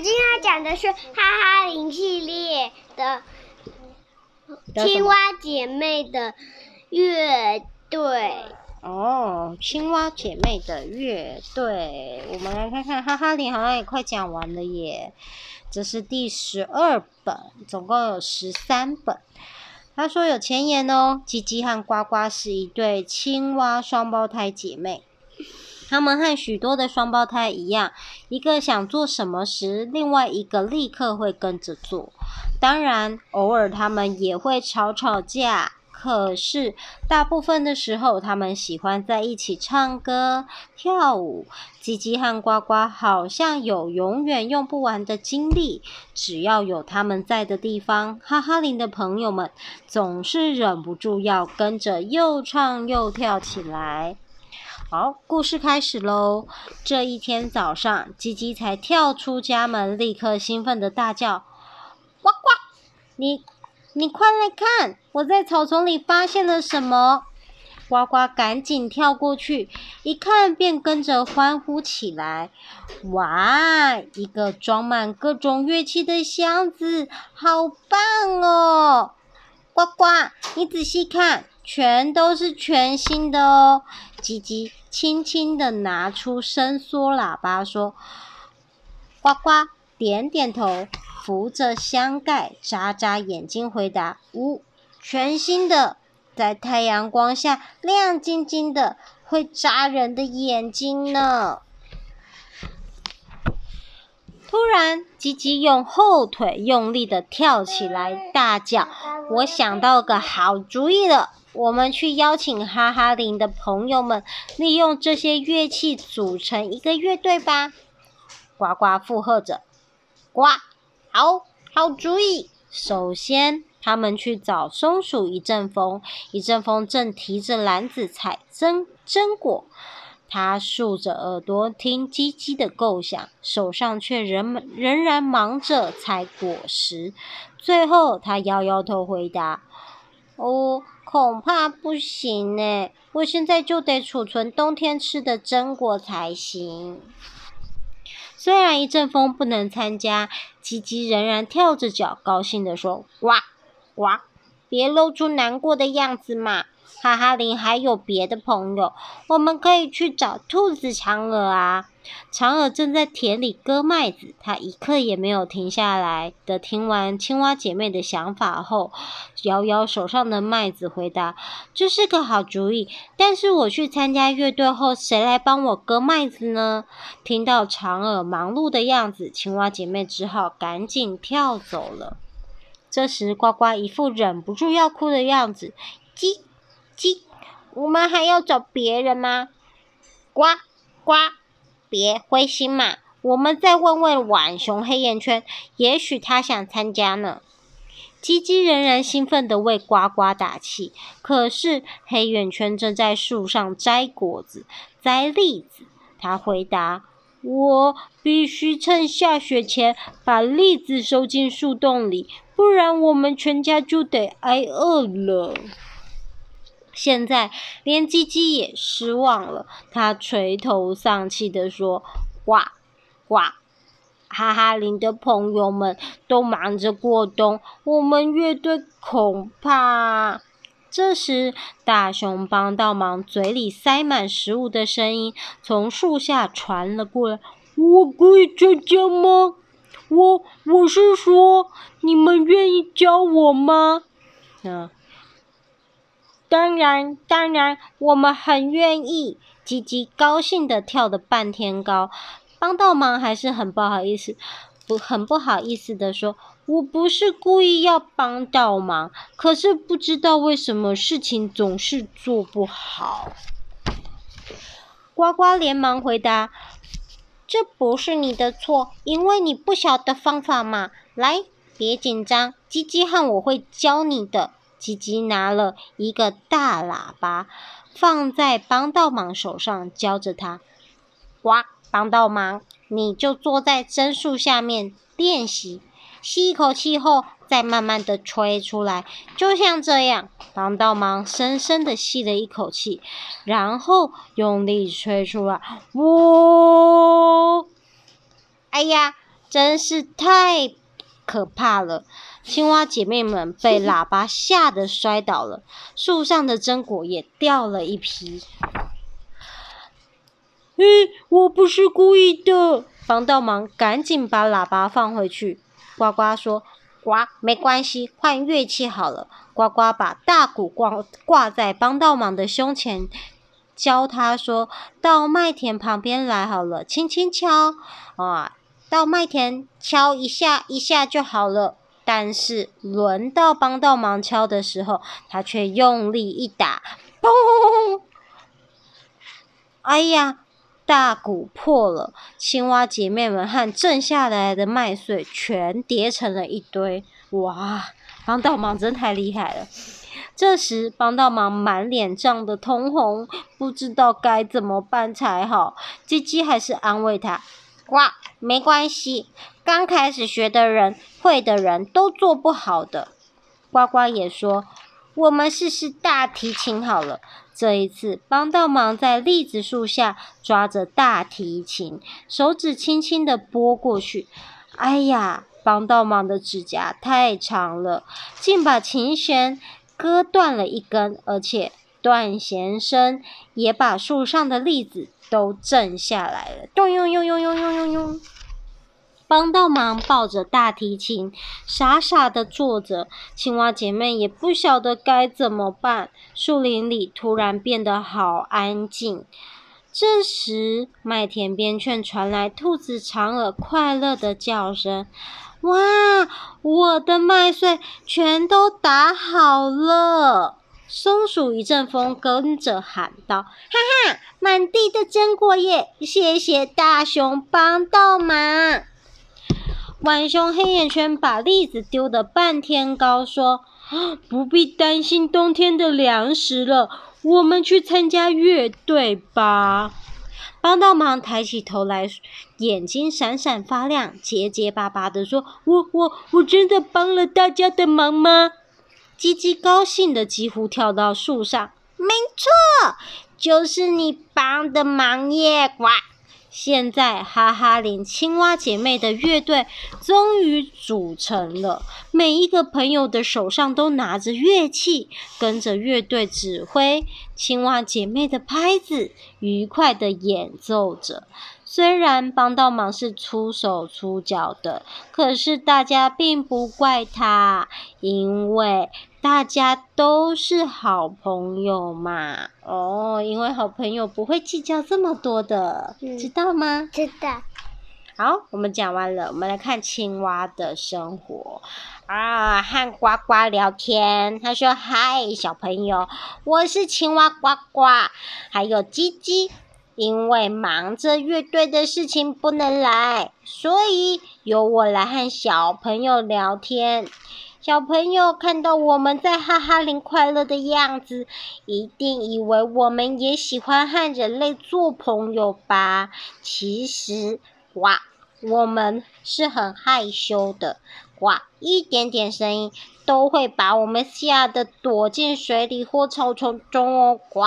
今天讲的是哈哈林系列的青蛙姐妹的乐队。哦，青蛙姐妹的乐队，我们来看看哈哈林好像也快讲完了耶。这是第十二本，总共有十三本。他说有前言哦，吉吉和呱呱是一对青蛙双胞胎姐妹。他们和许多的双胞胎一样，一个想做什么时，另外一个立刻会跟着做。当然，偶尔他们也会吵吵架。可是，大部分的时候，他们喜欢在一起唱歌、跳舞。吉吉和呱呱好像有永远用不完的精力，只要有他们在的地方，哈哈林的朋友们总是忍不住要跟着又唱又跳起来。好，故事开始喽！这一天早上，吉吉才跳出家门，立刻兴奋的大叫：“呱呱，你！”你快来看，我在草丛里发现了什么？呱呱赶紧跳过去，一看便跟着欢呼起来。哇，一个装满各种乐器的箱子，好棒哦！呱呱，你仔细看，全都是全新的哦。吉吉轻轻地拿出伸缩喇叭说：“呱呱，点点头。”扶着箱盖，眨眨眼睛，回答：“呜，全新的，在太阳光下亮晶晶的，会扎人的眼睛呢。”突然，吉吉用后腿用力的跳起来，大叫：“我想到个好主意了！我们去邀请哈哈林的朋友们，利用这些乐器组成一个乐队吧！”呱呱附和着：“呱。”好好主意！首先，他们去找松鼠一阵风。一阵风正提着篮子采真真果，他竖着耳朵听吉吉的构想，手上却仍仍然忙着采果实。最后，他摇摇头回答：“哦，恐怕不行呢。我现在就得储存冬天吃的榛果才行。”虽然一阵风不能参加，吉吉仍然跳着脚，高兴地说：“呱呱，别露出难过的样子嘛！哈哈林还有别的朋友，我们可以去找兔子长耳啊。”嫦娥正在田里割麦子，他一刻也没有停下来的。听完青蛙姐妹的想法后，摇摇手上的麦子，回答：“这是个好主意，但是我去参加乐队后，谁来帮我割麦子呢？”听到嫦娥忙碌的样子，青蛙姐妹只好赶紧跳走了。这时，呱呱一副忍不住要哭的样子：“叽叽，我们还要找别人吗？”呱呱。别灰心嘛，我们再问问浣熊黑眼圈，也许他想参加呢。鸡鸡仍然兴奋地为呱呱打气，可是黑眼圈正在树上摘果子、摘栗子。他回答：“我必须趁下雪前把栗子收进树洞里，不然我们全家就得挨饿了。”现在连鸡鸡也失望了，他垂头丧气地说：“呱呱，哈哈林的朋友们都忙着过冬，我们乐队恐怕……”这时，大熊帮倒忙嘴里塞满食物的声音从树下传了过来：“我可以参加吗？我我是说，你们愿意教我吗？”嗯。当然，当然，我们很愿意。吉吉高兴地跳了半天高，帮倒忙还是很不好意思，不很不好意思地说：“我不是故意要帮倒忙，可是不知道为什么事情总是做不好。”呱呱连忙回答：“这不是你的错，因为你不晓得方法嘛。来，别紧张，吉吉和我会教你的。”吉吉拿了一个大喇叭，放在帮倒忙手上，教着他：“呱，帮倒忙，你就坐在针树下面练习，吸一口气后，再慢慢的吹出来，就像这样。”帮倒忙深深的吸了一口气，然后用力吹出来。呜！哎呀，真是太可怕了！青蛙姐妹们被喇叭吓得摔倒了，树上的榛果也掉了一批。哎，我不是故意的！帮倒忙，赶紧把喇叭放回去。呱呱说：“呱，没关系，换乐器好了。”呱呱把大鼓挂挂在帮倒忙的胸前，教他说：“到麦田旁边来好了，轻轻敲啊，到麦田敲一下一下就好了。”但是轮到帮倒忙敲的时候，他却用力一打，砰！哎呀！大鼓破了，青蛙姐妹们和剩下来的麦穗全叠成了一堆。哇，帮倒忙真太厉害了！这时，帮倒忙满脸涨得通红，不知道该怎么办才好。鸡鸡还是安慰他：“呱，没关系，刚开始学的人，会的人都做不好的。”呱呱也说：“我们试试大提琴好了。”这一次，帮倒忙在栗子树下抓着大提琴，手指轻轻地拨过去。哎呀，帮倒忙的指甲太长了，竟把琴弦割断了一根，而且段弦声，也把树上的栗子都震下来了。咚咚咚咚咚咚咚咚。帮到忙，抱着大提琴，傻傻的坐着。青蛙姐妹也不晓得该怎么办。树林里突然变得好安静。这时，麦田边却传来兔子长耳快乐的叫声：“哇，我的麦穗全都打好了！”松鼠一阵风跟着喊道：“哈哈，满地的榛果叶，谢谢大熊帮倒忙。”浣熊黑眼圈把栗子丢得半天高，说：“不必担心冬天的粮食了，我们去参加乐队吧。”帮倒忙抬起头来，眼睛闪闪发亮，结结巴巴地说：“我、我、我真的帮了大家的忙吗？”鸡鸡高兴的几乎跳到树上：“没错，就是你帮的忙耶！”呱。现在，哈哈林青蛙姐妹的乐队终于组成了。每一个朋友的手上都拿着乐器，跟着乐队指挥。青蛙姐妹的拍子愉快的演奏着。虽然帮到忙是出手出脚的，可是大家并不怪他，因为大家都是好朋友嘛。哦，因为好朋友不会计较这么多的，嗯、知道吗？知道。好，我们讲完了，我们来看青蛙的生活啊，和呱呱聊天。他说：“嗨，小朋友，我是青蛙呱呱，还有鸡鸡。”因为忙着乐队的事情不能来，所以由我来和小朋友聊天。小朋友看到我们在哈哈林快乐的样子，一定以为我们也喜欢和人类做朋友吧？其实，哇，我们是很害羞的，哇，一点点声音都会把我们吓得躲进水里或草丛中哦，呱。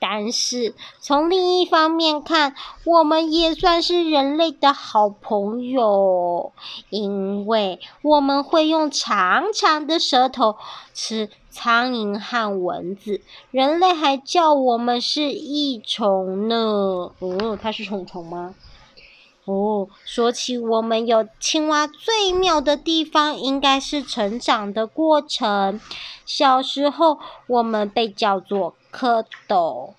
但是从另一方面看，我们也算是人类的好朋友，因为我们会用长长的舌头吃苍蝇和蚊子，人类还叫我们是益虫呢。哦，它是虫虫吗？哦，说起我们有青蛙最妙的地方，应该是成长的过程。小时候，我们被叫做蝌蚪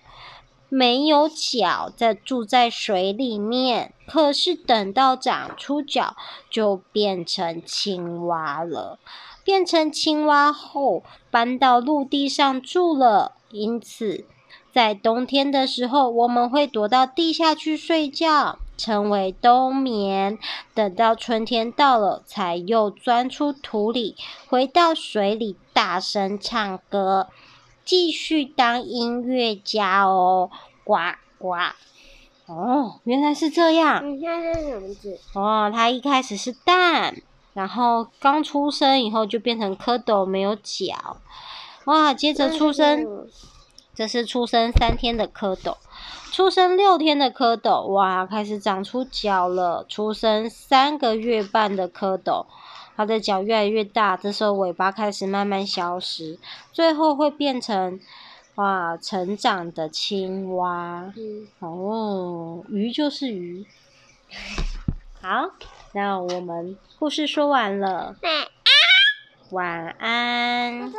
没有脚，在住在水里面。可是等到长出脚，就变成青蛙了。变成青蛙后，搬到陆地上住了。因此，在冬天的时候，我们会躲到地下去睡觉，称为冬眠。等到春天到了，才又钻出土里，回到水里，大声唱歌。继续当音乐家哦，呱呱！哦，原来是这样。你现在是什么字？哦，它一开始是蛋，然后刚出生以后就变成蝌蚪，没有脚。哇，接着出生，这是出生三天的蝌蚪。出生六天的蝌蚪，哇，开始长出脚了。出生三个月半的蝌蚪，它的脚越来越大，这时候尾巴开始慢慢消失，最后会变成哇，成长的青蛙。嗯，哦，鱼就是鱼。好，那我们故事说完了。晚安。晚安。